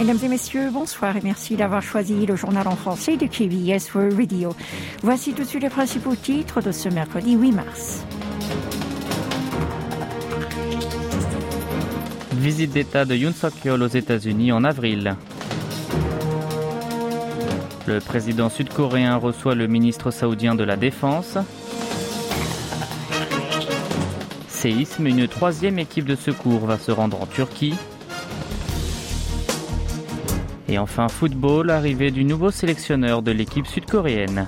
Mesdames et messieurs, bonsoir et merci d'avoir choisi le journal en français de KBS World Radio. Voici tout de suite les principaux titres de ce mercredi 8 mars. Visite d'État de Yoon Suk-yeol aux États-Unis en avril. Le président sud-coréen reçoit le ministre saoudien de la Défense. Séisme, une troisième équipe de secours va se rendre en Turquie. Et enfin football, arrivée du nouveau sélectionneur de l'équipe sud-coréenne.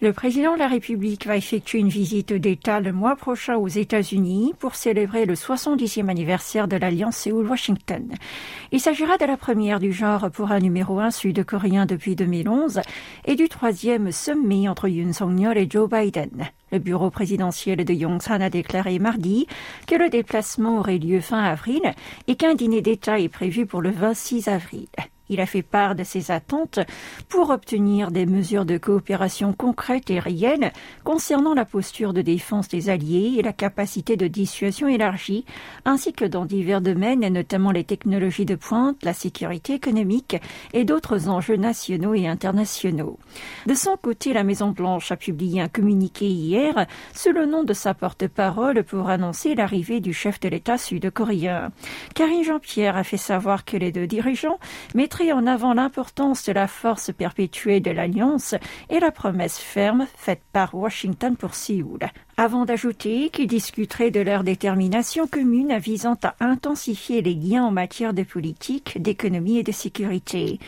Le président de la République va effectuer une visite d'État le mois prochain aux États-Unis pour célébrer le 70e anniversaire de l'Alliance Séoul-Washington. Il s'agira de la première du genre pour un numéro 1 sud-coréen depuis 2011 et du troisième sommet entre Yoon Song-yeol et Joe Biden. Le bureau présidentiel de Yongsan a déclaré mardi que le déplacement aurait lieu fin avril et qu'un dîner d'État est prévu pour le 26 avril. Il a fait part de ses attentes pour obtenir des mesures de coopération concrètes et réelles concernant la posture de défense des alliés et la capacité de dissuasion élargie, ainsi que dans divers domaines, notamment les technologies de pointe, la sécurité économique et d'autres enjeux nationaux et internationaux. De son côté, la Maison-Blanche a publié un communiqué hier sous le nom de sa porte-parole pour annoncer l'arrivée du chef de l'État sud-coréen. Karine Jean-Pierre a fait savoir que les deux dirigeants mettraient en avant l'importance de la force perpétuée de l'Alliance et la promesse ferme faite par Washington pour Séoul avant d'ajouter qu'ils discuteraient de leur détermination commune visant à intensifier les liens en matière de politique, d'économie et de sécurité.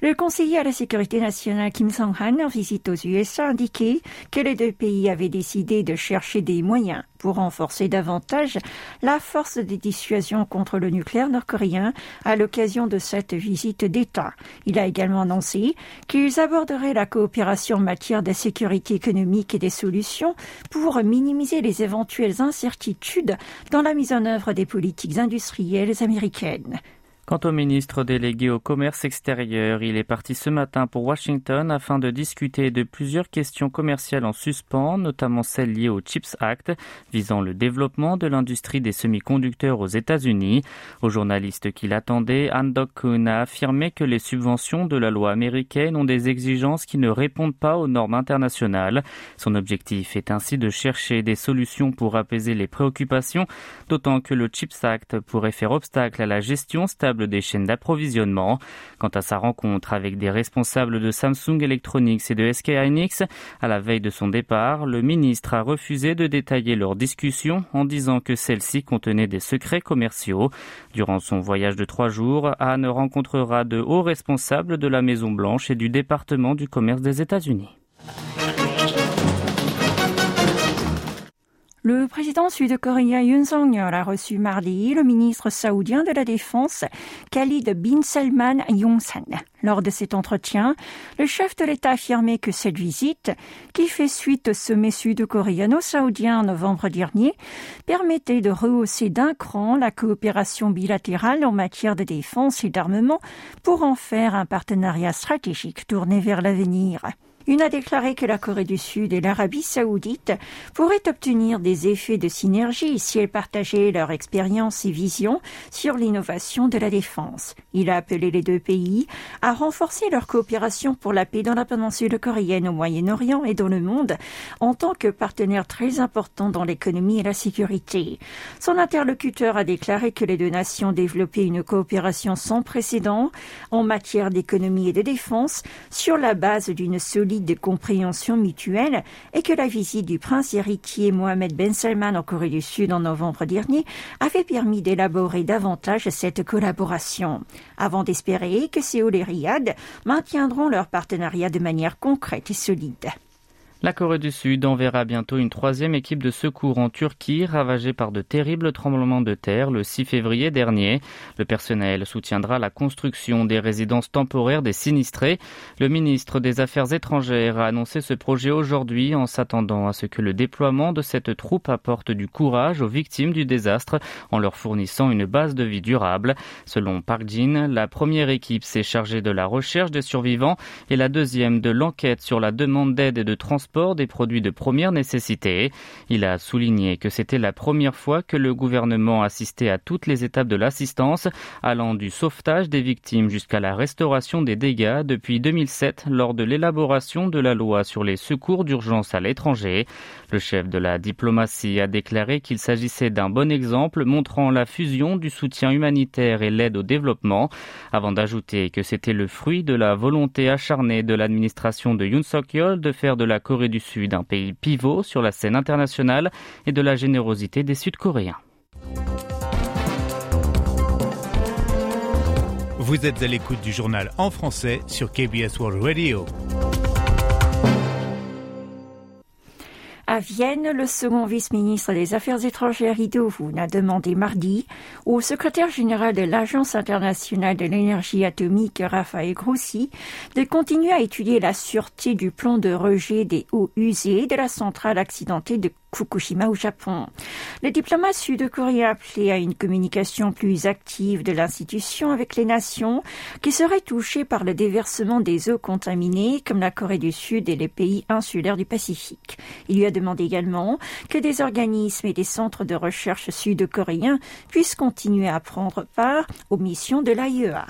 Le conseiller à la sécurité nationale Kim Song-han en visite aux USA a indiqué que les deux pays avaient décidé de chercher des moyens pour renforcer davantage la force de dissuasion contre le nucléaire nord-coréen à l'occasion de cette visite d'État. Il a également annoncé qu'ils aborderaient la coopération en matière de sécurité économique et des solutions pour minimiser les éventuelles incertitudes dans la mise en œuvre des politiques industrielles américaines. Quant au ministre délégué au commerce extérieur, il est parti ce matin pour Washington afin de discuter de plusieurs questions commerciales en suspens, notamment celles liées au CHIPS Act, visant le développement de l'industrie des semi-conducteurs aux États-Unis. Aux journalistes qui l'attendaient, Han Dok-kun a affirmé que les subventions de la loi américaine ont des exigences qui ne répondent pas aux normes internationales. Son objectif est ainsi de chercher des solutions pour apaiser les préoccupations, d'autant que le CHIPS Act pourrait faire obstacle à la gestion stable des chaînes d'approvisionnement. Quant à sa rencontre avec des responsables de Samsung Electronics et de SK Hynix, à la veille de son départ, le ministre a refusé de détailler leur discussion en disant que celle-ci contenait des secrets commerciaux. Durant son voyage de trois jours, Anne rencontrera de hauts responsables de la Maison Blanche et du département du commerce des États-Unis. Le président sud-coréen Yoon Song-yeol a reçu mardi le ministre saoudien de la Défense Khalid bin Salman Yongsan. Lors de cet entretien, le chef de l'État a affirmé que cette visite, qui fait suite au sommet sud-coréano-saoudien en novembre dernier, permettait de rehausser d'un cran la coopération bilatérale en matière de défense et d'armement pour en faire un partenariat stratégique tourné vers l'avenir. Une a déclaré que la Corée du Sud et l'Arabie saoudite pourraient obtenir des effets de synergie si elles partageaient leur expérience et vision sur l'innovation de la défense. Il a appelé les deux pays à renforcer leur coopération pour la paix dans la péninsule coréenne au Moyen-Orient et dans le monde en tant que partenaire très important dans l'économie et la sécurité. Son interlocuteur a déclaré que les deux nations développaient une coopération sans précédent en matière d'économie et de défense sur la base d'une solide de compréhension mutuelle et que la visite du prince héritier Mohamed Ben Salman en Corée du Sud en novembre dernier avait permis d'élaborer davantage cette collaboration, avant d'espérer que Séoul et maintiendront leur partenariat de manière concrète et solide. La Corée du Sud enverra bientôt une troisième équipe de secours en Turquie, ravagée par de terribles tremblements de terre le 6 février dernier. Le personnel soutiendra la construction des résidences temporaires des sinistrés. Le ministre des Affaires étrangères a annoncé ce projet aujourd'hui en s'attendant à ce que le déploiement de cette troupe apporte du courage aux victimes du désastre en leur fournissant une base de vie durable. Selon Park Jin, la première équipe s'est chargée de la recherche des survivants et la deuxième de l'enquête sur la demande d'aide et de transport des produits de première nécessité. Il a souligné que c'était la première fois que le gouvernement assistait à toutes les étapes de l'assistance, allant du sauvetage des victimes jusqu'à la restauration des dégâts depuis 2007 lors de l'élaboration de la loi sur les secours d'urgence à l'étranger. Le chef de la diplomatie a déclaré qu'il s'agissait d'un bon exemple montrant la fusion du soutien humanitaire et l'aide au développement, avant d'ajouter que c'était le fruit de la volonté acharnée de l'administration de Yoon Suk-yeol de faire de la Corée du Sud un pays pivot sur la scène internationale et de la générosité des Sud-Coréens. Vous êtes à l'écoute du journal en français sur KBS World Radio. Vienne, le second vice-ministre des Affaires étrangères Ido a demandé mardi au secrétaire général de l'Agence internationale de l'énergie atomique Raphaël Grossi de continuer à étudier la sûreté du plan de rejet des eaux usées de la centrale accidentée de Fukushima au Japon. Le diplomate sud-coréen appelé à une communication plus active de l'institution avec les nations qui seraient touchées par le déversement des eaux contaminées comme la Corée du Sud et les pays insulaires du Pacifique. Il lui a demandé également que des organismes et des centres de recherche sud-coréens puissent continuer à prendre part aux missions de l'AIEA.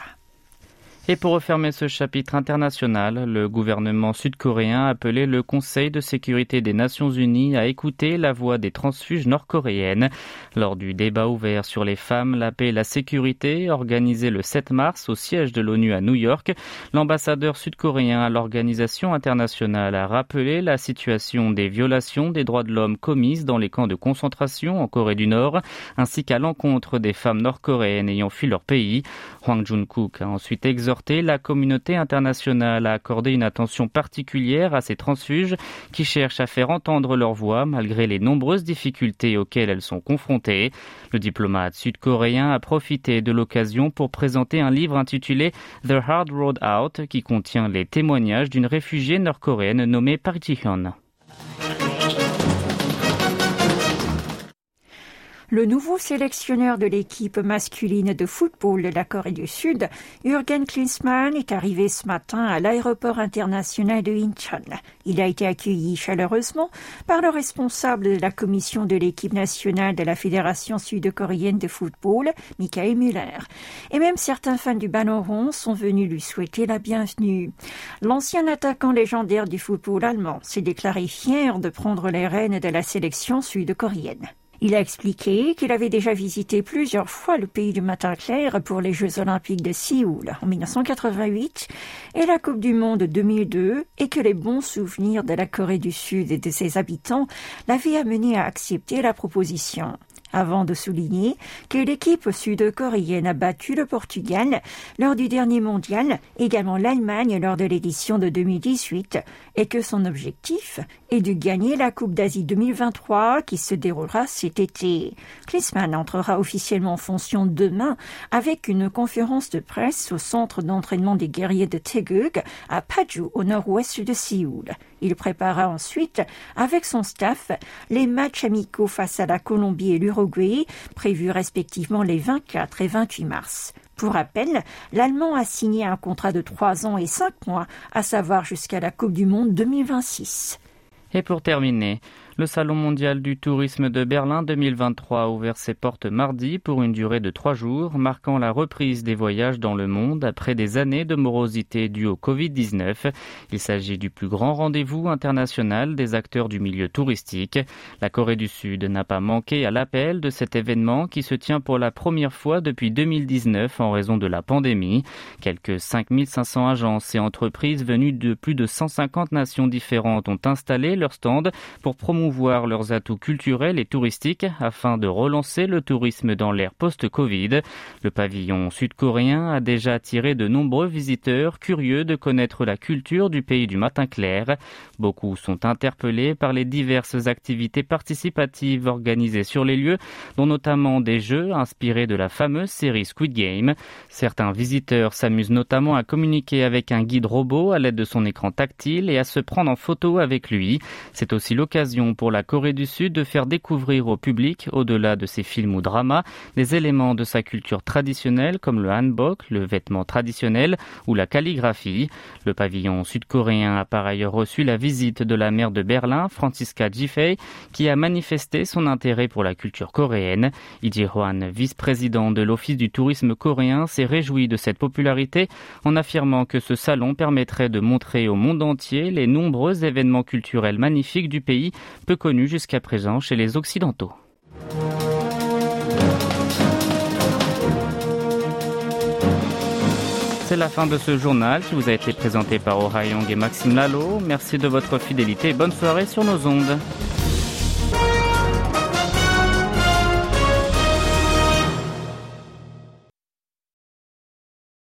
Et pour refermer ce chapitre international, le gouvernement sud-coréen a appelé le Conseil de sécurité des Nations Unies à écouter la voix des transfuges nord-coréennes. Lors du débat ouvert sur les femmes, la paix et la sécurité, organisé le 7 mars au siège de l'ONU à New York, l'ambassadeur sud-coréen à l'organisation internationale a rappelé la situation des violations des droits de l'homme commises dans les camps de concentration en Corée du Nord, ainsi qu'à l'encontre des femmes nord-coréennes ayant fui leur pays. Hwang Jun-kook a ensuite exhorté la communauté internationale a accordé une attention particulière à ces transfuges qui cherchent à faire entendre leur voix malgré les nombreuses difficultés auxquelles elles sont confrontées. Le diplomate sud-coréen a profité de l'occasion pour présenter un livre intitulé The Hard Road Out qui contient les témoignages d'une réfugiée nord-coréenne nommée Park Ji-hyun. Le nouveau sélectionneur de l'équipe masculine de football de la Corée du Sud, Jürgen Klinsmann, est arrivé ce matin à l'aéroport international de Incheon. Il a été accueilli chaleureusement par le responsable de la commission de l'équipe nationale de la Fédération sud-coréenne de football, Michael Müller. Et même certains fans du ballon rond sont venus lui souhaiter la bienvenue. L'ancien attaquant légendaire du football allemand s'est déclaré fier de prendre les rênes de la sélection sud-coréenne. Il a expliqué qu'il avait déjà visité plusieurs fois le pays du matin clair pour les Jeux olympiques de Séoul en 1988 et la Coupe du Monde 2002 et que les bons souvenirs de la Corée du Sud et de ses habitants l'avaient amené à accepter la proposition avant de souligner que l'équipe sud-coréenne a battu le Portugal lors du dernier mondial, également l'Allemagne lors de l'édition de 2018, et que son objectif est de gagner la Coupe d'Asie 2023 qui se déroulera cet été. Klinsmann entrera officiellement en fonction demain avec une conférence de presse au centre d'entraînement des guerriers de Taeguk à Paju au nord-ouest de Séoul. Il prépara ensuite, avec son staff, les matchs amicaux face à la Colombie et l'Uruguay, prévus respectivement les 24 et 28 mars. Pour rappel, l'Allemand a signé un contrat de trois ans et cinq mois, à savoir jusqu'à la Coupe du Monde 2026. Et pour terminer, le Salon mondial du tourisme de Berlin 2023 a ouvert ses portes mardi pour une durée de trois jours, marquant la reprise des voyages dans le monde après des années de morosité due au Covid-19. Il s'agit du plus grand rendez-vous international des acteurs du milieu touristique. La Corée du Sud n'a pas manqué à l'appel de cet événement qui se tient pour la première fois depuis 2019 en raison de la pandémie. Quelques 5500 agences et entreprises venues de plus de 150 nations différentes ont installé leurs stands pour promouvoir promouvoir leurs atouts culturels et touristiques afin de relancer le tourisme dans l'ère post-Covid. Le pavillon sud-coréen a déjà attiré de nombreux visiteurs curieux de connaître la culture du pays du matin clair. Beaucoup sont interpellés par les diverses activités participatives organisées sur les lieux, dont notamment des jeux inspirés de la fameuse série Squid Game. Certains visiteurs s'amusent notamment à communiquer avec un guide robot à l'aide de son écran tactile et à se prendre en photo avec lui. C'est aussi l'occasion pour la Corée du Sud de faire découvrir au public, au-delà de ses films ou dramas, des éléments de sa culture traditionnelle comme le hanbok, le vêtement traditionnel ou la calligraphie. Le pavillon sud-coréen a par ailleurs reçu la visite de la maire de Berlin, Franziska Giffey, qui a manifesté son intérêt pour la culture coréenne. Lee Ji-hwan, vice-président de l'Office du tourisme coréen, s'est réjoui de cette popularité en affirmant que ce salon permettrait de montrer au monde entier les nombreux événements culturels magnifiques du pays, peu connus jusqu'à présent chez les Occidentaux. C'est la fin de ce journal qui vous a été présenté par Ora et Maxime Lalo. Merci de votre fidélité et bonne soirée sur nos ondes.